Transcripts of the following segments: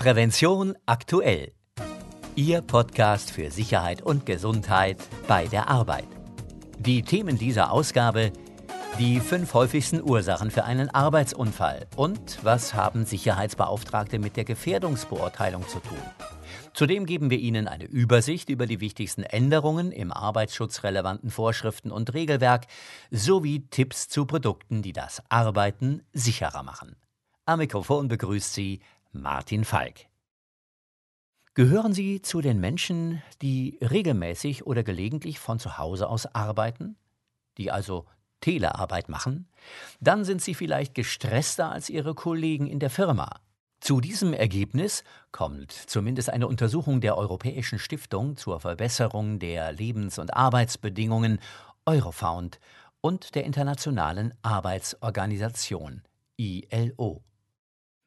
Prävention aktuell. Ihr Podcast für Sicherheit und Gesundheit bei der Arbeit. Die Themen dieser Ausgabe die fünf häufigsten Ursachen für einen Arbeitsunfall und was haben Sicherheitsbeauftragte mit der Gefährdungsbeurteilung zu tun. Zudem geben wir Ihnen eine Übersicht über die wichtigsten Änderungen im arbeitsschutzrelevanten Vorschriften und Regelwerk sowie Tipps zu Produkten, die das Arbeiten sicherer machen. Am Mikrofon begrüßt Sie Martin Falk. Gehören Sie zu den Menschen, die regelmäßig oder gelegentlich von zu Hause aus arbeiten? Die also Telearbeit machen? Dann sind Sie vielleicht gestresster als Ihre Kollegen in der Firma. Zu diesem Ergebnis kommt zumindest eine Untersuchung der Europäischen Stiftung zur Verbesserung der Lebens- und Arbeitsbedingungen Eurofound und der Internationalen Arbeitsorganisation ILO.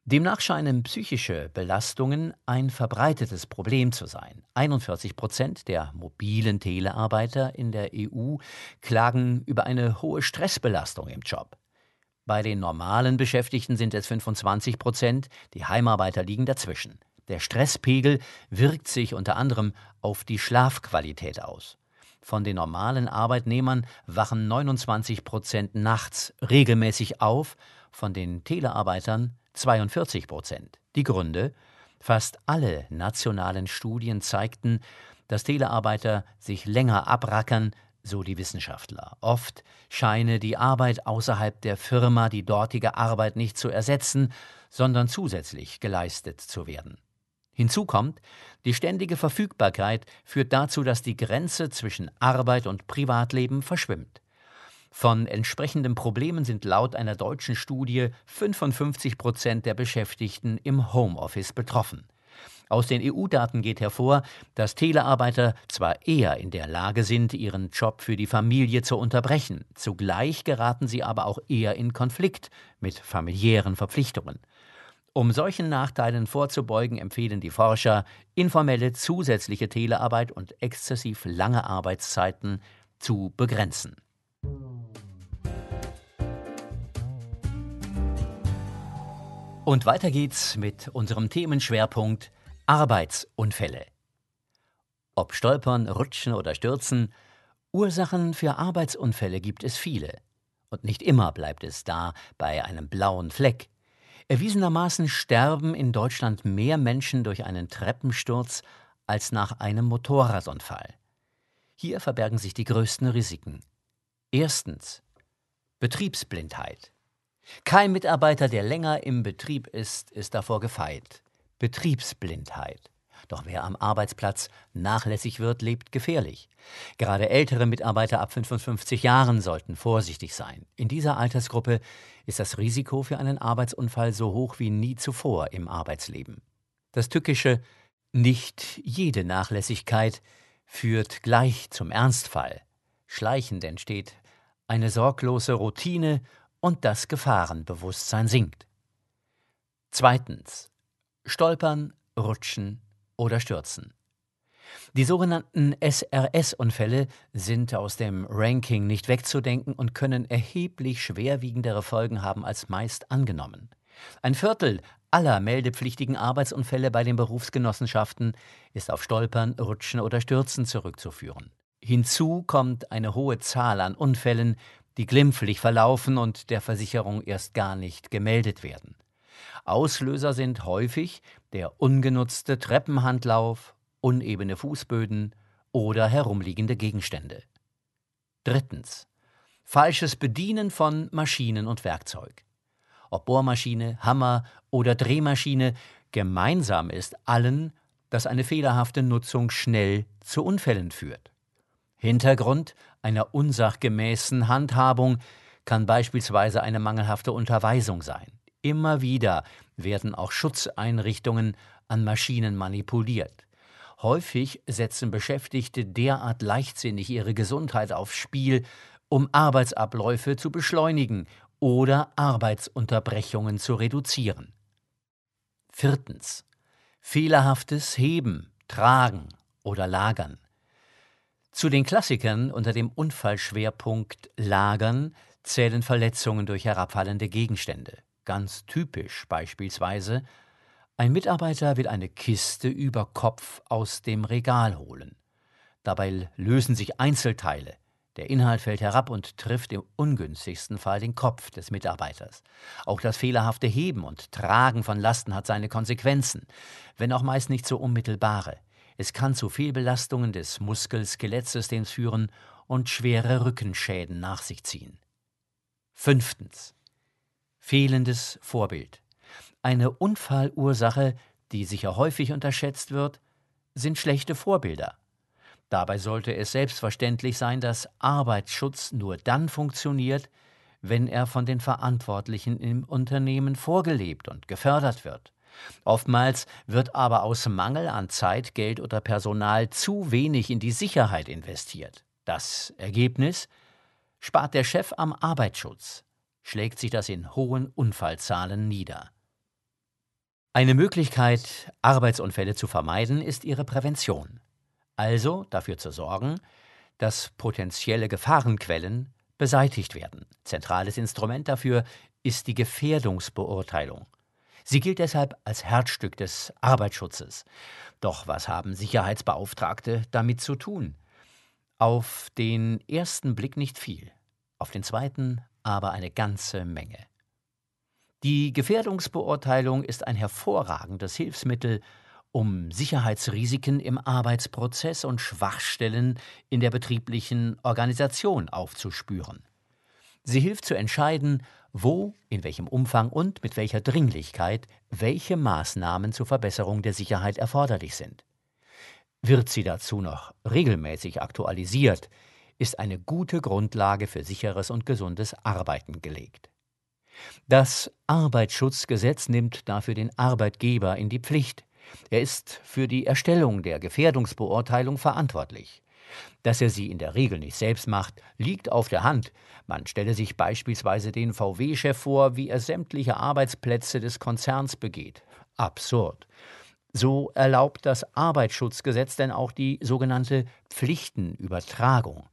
Demnach scheinen psychische Belastungen ein verbreitetes Problem zu sein. 41 Prozent der mobilen Telearbeiter in der EU klagen über eine hohe Stressbelastung im Job. Bei den normalen Beschäftigten sind es 25 Prozent, die Heimarbeiter liegen dazwischen. Der Stresspegel wirkt sich unter anderem auf die Schlafqualität aus. Von den normalen Arbeitnehmern wachen 29 Prozent nachts regelmäßig auf, von den Telearbeitern 42 Prozent. Die Gründe? Fast alle nationalen Studien zeigten, dass Telearbeiter sich länger abrackern, so die Wissenschaftler. Oft scheine die Arbeit außerhalb der Firma die dortige Arbeit nicht zu ersetzen, sondern zusätzlich geleistet zu werden. Hinzu kommt, die ständige Verfügbarkeit führt dazu, dass die Grenze zwischen Arbeit und Privatleben verschwimmt. Von entsprechenden Problemen sind laut einer deutschen Studie 55 Prozent der Beschäftigten im Homeoffice betroffen. Aus den EU-Daten geht hervor, dass Telearbeiter zwar eher in der Lage sind, ihren Job für die Familie zu unterbrechen, zugleich geraten sie aber auch eher in Konflikt mit familiären Verpflichtungen. Um solchen Nachteilen vorzubeugen, empfehlen die Forscher, informelle zusätzliche Telearbeit und exzessiv lange Arbeitszeiten zu begrenzen. Und weiter geht's mit unserem Themenschwerpunkt Arbeitsunfälle. Ob Stolpern, Rutschen oder Stürzen, Ursachen für Arbeitsunfälle gibt es viele. Und nicht immer bleibt es da bei einem blauen Fleck. Erwiesenermaßen sterben in Deutschland mehr Menschen durch einen Treppensturz als nach einem Motorradunfall. Hier verbergen sich die größten Risiken. Erstens Betriebsblindheit. Kein Mitarbeiter, der länger im Betrieb ist, ist davor gefeit. Betriebsblindheit. Doch wer am Arbeitsplatz nachlässig wird, lebt gefährlich. Gerade ältere Mitarbeiter ab 55 Jahren sollten vorsichtig sein. In dieser Altersgruppe ist das Risiko für einen Arbeitsunfall so hoch wie nie zuvor im Arbeitsleben. Das tückische Nicht jede Nachlässigkeit führt gleich zum Ernstfall. Schleichend entsteht eine sorglose Routine und das Gefahrenbewusstsein sinkt. Zweitens. Stolpern, Rutschen oder Stürzen. Die sogenannten SRS-Unfälle sind aus dem Ranking nicht wegzudenken und können erheblich schwerwiegendere Folgen haben als meist angenommen. Ein Viertel aller meldepflichtigen Arbeitsunfälle bei den Berufsgenossenschaften ist auf Stolpern, Rutschen oder Stürzen zurückzuführen. Hinzu kommt eine hohe Zahl an Unfällen, die glimpflich verlaufen und der Versicherung erst gar nicht gemeldet werden. Auslöser sind häufig der ungenutzte Treppenhandlauf, unebene Fußböden oder herumliegende Gegenstände. Drittens. Falsches Bedienen von Maschinen und Werkzeug. Ob Bohrmaschine, Hammer oder Drehmaschine, gemeinsam ist allen, dass eine fehlerhafte Nutzung schnell zu Unfällen führt. Hintergrund einer unsachgemäßen Handhabung kann beispielsweise eine mangelhafte Unterweisung sein. Immer wieder werden auch Schutzeinrichtungen an Maschinen manipuliert. Häufig setzen Beschäftigte derart leichtsinnig ihre Gesundheit aufs Spiel, um Arbeitsabläufe zu beschleunigen oder Arbeitsunterbrechungen zu reduzieren. Viertens. Fehlerhaftes Heben, Tragen oder Lagern. Zu den Klassikern unter dem Unfallschwerpunkt Lagern zählen Verletzungen durch herabfallende Gegenstände. Ganz typisch beispielsweise Ein Mitarbeiter will eine Kiste über Kopf aus dem Regal holen. Dabei lösen sich Einzelteile. Der Inhalt fällt herab und trifft im ungünstigsten Fall den Kopf des Mitarbeiters. Auch das fehlerhafte Heben und Tragen von Lasten hat seine Konsequenzen, wenn auch meist nicht so unmittelbare. Es kann zu Fehlbelastungen des Muskel-Skelettsystems führen und schwere Rückenschäden nach sich ziehen. Fünftens. Fehlendes Vorbild. Eine Unfallursache, die sicher häufig unterschätzt wird, sind schlechte Vorbilder. Dabei sollte es selbstverständlich sein, dass Arbeitsschutz nur dann funktioniert, wenn er von den Verantwortlichen im Unternehmen vorgelebt und gefördert wird. Oftmals wird aber aus Mangel an Zeit, Geld oder Personal zu wenig in die Sicherheit investiert. Das Ergebnis? Spart der Chef am Arbeitsschutz, schlägt sich das in hohen Unfallzahlen nieder. Eine Möglichkeit, Arbeitsunfälle zu vermeiden, ist ihre Prävention. Also dafür zu sorgen, dass potenzielle Gefahrenquellen beseitigt werden. Zentrales Instrument dafür ist die Gefährdungsbeurteilung. Sie gilt deshalb als Herzstück des Arbeitsschutzes. Doch was haben Sicherheitsbeauftragte damit zu tun? Auf den ersten Blick nicht viel, auf den zweiten aber eine ganze Menge. Die Gefährdungsbeurteilung ist ein hervorragendes Hilfsmittel, um Sicherheitsrisiken im Arbeitsprozess und Schwachstellen in der betrieblichen Organisation aufzuspüren. Sie hilft zu entscheiden, wo, in welchem Umfang und mit welcher Dringlichkeit welche Maßnahmen zur Verbesserung der Sicherheit erforderlich sind. Wird sie dazu noch regelmäßig aktualisiert, ist eine gute Grundlage für sicheres und gesundes Arbeiten gelegt. Das Arbeitsschutzgesetz nimmt dafür den Arbeitgeber in die Pflicht. Er ist für die Erstellung der Gefährdungsbeurteilung verantwortlich. Dass er sie in der Regel nicht selbst macht, liegt auf der Hand. Man stelle sich beispielsweise den VW-Chef vor, wie er sämtliche Arbeitsplätze des Konzerns begeht. Absurd. So erlaubt das Arbeitsschutzgesetz denn auch die sogenannte Pflichtenübertragung.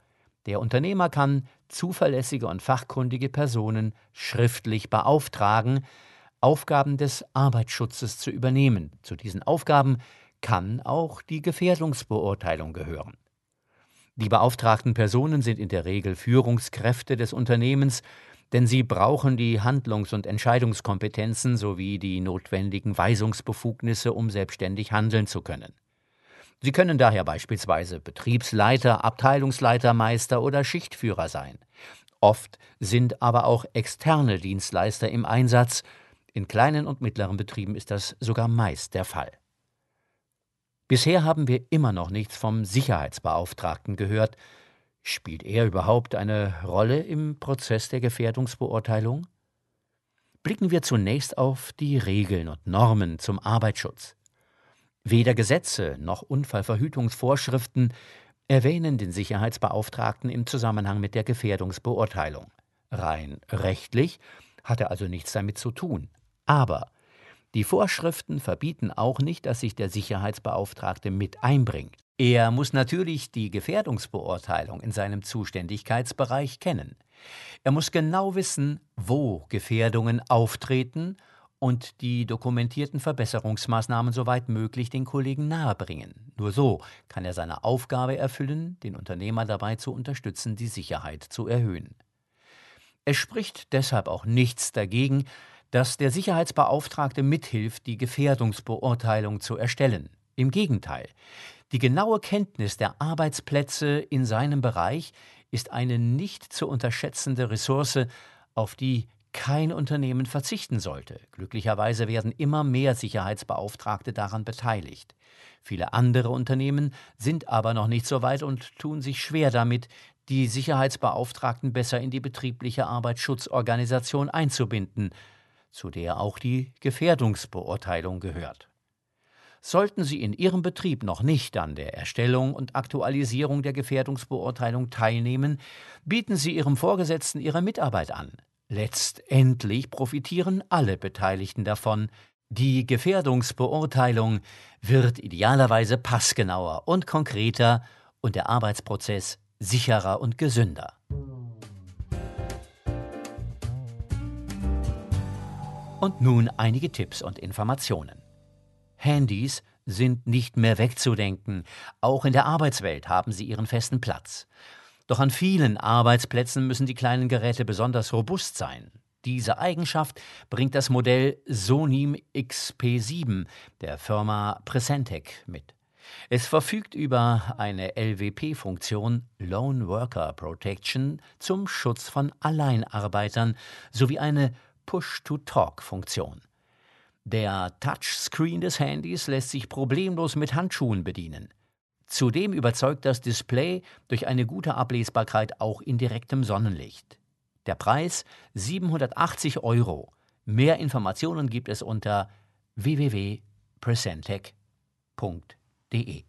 Der Unternehmer kann zuverlässige und fachkundige Personen schriftlich beauftragen, Aufgaben des Arbeitsschutzes zu übernehmen. Zu diesen Aufgaben kann auch die Gefährdungsbeurteilung gehören. Die beauftragten Personen sind in der Regel Führungskräfte des Unternehmens, denn sie brauchen die Handlungs- und Entscheidungskompetenzen sowie die notwendigen Weisungsbefugnisse, um selbstständig handeln zu können. Sie können daher beispielsweise Betriebsleiter, Abteilungsleitermeister oder Schichtführer sein. Oft sind aber auch externe Dienstleister im Einsatz. In kleinen und mittleren Betrieben ist das sogar meist der Fall. Bisher haben wir immer noch nichts vom Sicherheitsbeauftragten gehört. Spielt er überhaupt eine Rolle im Prozess der Gefährdungsbeurteilung? Blicken wir zunächst auf die Regeln und Normen zum Arbeitsschutz. Weder Gesetze noch Unfallverhütungsvorschriften erwähnen den Sicherheitsbeauftragten im Zusammenhang mit der Gefährdungsbeurteilung. Rein rechtlich hat er also nichts damit zu tun. Aber die Vorschriften verbieten auch nicht, dass sich der Sicherheitsbeauftragte mit einbringt. Er muss natürlich die Gefährdungsbeurteilung in seinem Zuständigkeitsbereich kennen. Er muss genau wissen, wo Gefährdungen auftreten und die dokumentierten Verbesserungsmaßnahmen soweit möglich den Kollegen nahebringen. Nur so kann er seine Aufgabe erfüllen, den Unternehmer dabei zu unterstützen, die Sicherheit zu erhöhen. Es spricht deshalb auch nichts dagegen, dass der Sicherheitsbeauftragte mithilft, die Gefährdungsbeurteilung zu erstellen. Im Gegenteil, die genaue Kenntnis der Arbeitsplätze in seinem Bereich ist eine nicht zu unterschätzende Ressource, auf die kein Unternehmen verzichten sollte. Glücklicherweise werden immer mehr Sicherheitsbeauftragte daran beteiligt. Viele andere Unternehmen sind aber noch nicht so weit und tun sich schwer damit, die Sicherheitsbeauftragten besser in die betriebliche Arbeitsschutzorganisation einzubinden, zu der auch die Gefährdungsbeurteilung gehört. Sollten Sie in Ihrem Betrieb noch nicht an der Erstellung und Aktualisierung der Gefährdungsbeurteilung teilnehmen, bieten Sie Ihrem Vorgesetzten Ihre Mitarbeit an. Letztendlich profitieren alle Beteiligten davon. Die Gefährdungsbeurteilung wird idealerweise passgenauer und konkreter und der Arbeitsprozess sicherer und gesünder. Und nun einige Tipps und Informationen. Handys sind nicht mehr wegzudenken. Auch in der Arbeitswelt haben sie ihren festen Platz. Doch an vielen Arbeitsplätzen müssen die kleinen Geräte besonders robust sein. Diese Eigenschaft bringt das Modell Sonim XP7 der Firma Presentec mit. Es verfügt über eine LWP-Funktion Lone Worker Protection zum Schutz von Alleinarbeitern sowie eine Push-to-Talk-Funktion. Der Touchscreen des Handys lässt sich problemlos mit Handschuhen bedienen. Zudem überzeugt das Display durch eine gute Ablesbarkeit auch in direktem Sonnenlicht. Der Preis 780 Euro. Mehr Informationen gibt es unter www.presentec.de.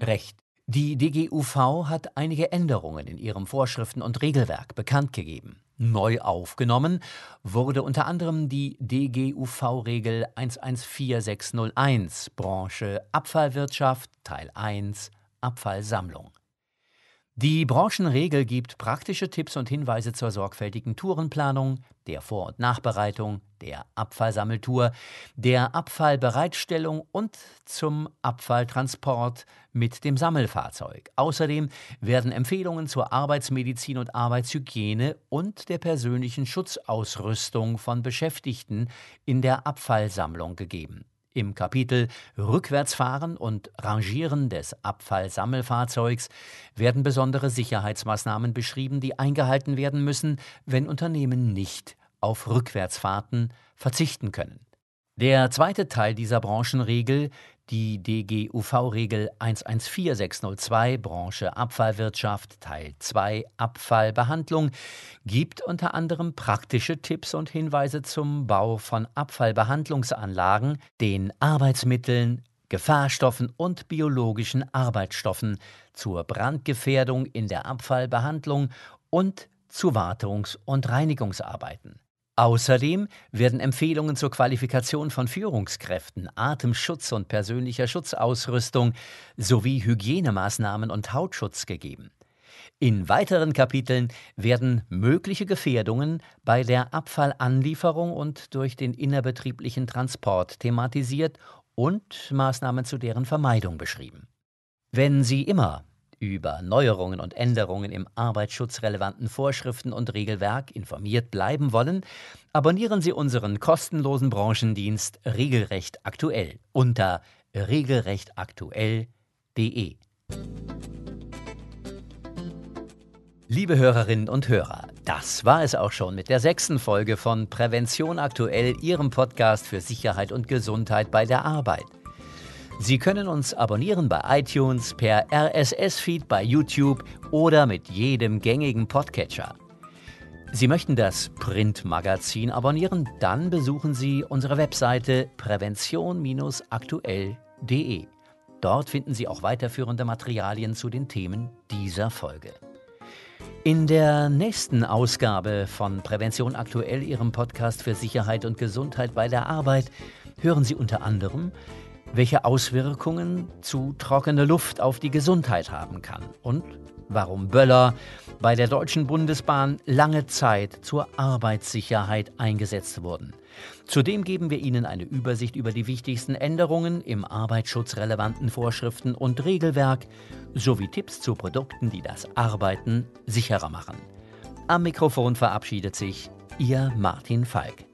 Recht. Die DGUV hat einige Änderungen in ihrem Vorschriften- und Regelwerk bekannt gegeben. Neu aufgenommen wurde unter anderem die DGUV-Regel 114601 Branche Abfallwirtschaft Teil 1 Abfallsammlung. Die Branchenregel gibt praktische Tipps und Hinweise zur sorgfältigen Tourenplanung, der Vor- und Nachbereitung, der Abfallsammeltour, der Abfallbereitstellung und zum Abfalltransport mit dem Sammelfahrzeug. Außerdem werden Empfehlungen zur Arbeitsmedizin und Arbeitshygiene und der persönlichen Schutzausrüstung von Beschäftigten in der Abfallsammlung gegeben. Im Kapitel Rückwärtsfahren und Rangieren des Abfallsammelfahrzeugs werden besondere Sicherheitsmaßnahmen beschrieben, die eingehalten werden müssen, wenn Unternehmen nicht auf Rückwärtsfahrten verzichten können. Der zweite Teil dieser Branchenregel die DGUV-Regel 114602 Branche Abfallwirtschaft Teil 2 Abfallbehandlung gibt unter anderem praktische Tipps und Hinweise zum Bau von Abfallbehandlungsanlagen, den Arbeitsmitteln, Gefahrstoffen und biologischen Arbeitsstoffen zur Brandgefährdung in der Abfallbehandlung und zu Wartungs- und Reinigungsarbeiten. Außerdem werden Empfehlungen zur Qualifikation von Führungskräften, Atemschutz und persönlicher Schutzausrüstung sowie Hygienemaßnahmen und Hautschutz gegeben. In weiteren Kapiteln werden mögliche Gefährdungen bei der Abfallanlieferung und durch den innerbetrieblichen Transport thematisiert und Maßnahmen zu deren Vermeidung beschrieben. Wenn Sie immer über Neuerungen und Änderungen im arbeitsschutzrelevanten Vorschriften und Regelwerk informiert bleiben wollen, abonnieren Sie unseren kostenlosen Branchendienst Regelrecht aktuell unter regelrechtaktuell.de. Liebe Hörerinnen und Hörer, das war es auch schon mit der sechsten Folge von Prävention aktuell, Ihrem Podcast für Sicherheit und Gesundheit bei der Arbeit. Sie können uns abonnieren bei iTunes, per RSS-Feed bei YouTube oder mit jedem gängigen Podcatcher. Sie möchten das Printmagazin abonnieren? Dann besuchen Sie unsere Webseite prävention-aktuell.de. Dort finden Sie auch weiterführende Materialien zu den Themen dieser Folge. In der nächsten Ausgabe von Prävention aktuell, Ihrem Podcast für Sicherheit und Gesundheit bei der Arbeit, hören Sie unter anderem, welche Auswirkungen zu trockener Luft auf die Gesundheit haben kann und warum Böller bei der Deutschen Bundesbahn lange Zeit zur Arbeitssicherheit eingesetzt wurden. Zudem geben wir Ihnen eine Übersicht über die wichtigsten Änderungen im arbeitsschutzrelevanten Vorschriften und Regelwerk sowie Tipps zu Produkten, die das Arbeiten sicherer machen. Am Mikrofon verabschiedet sich Ihr Martin Falk.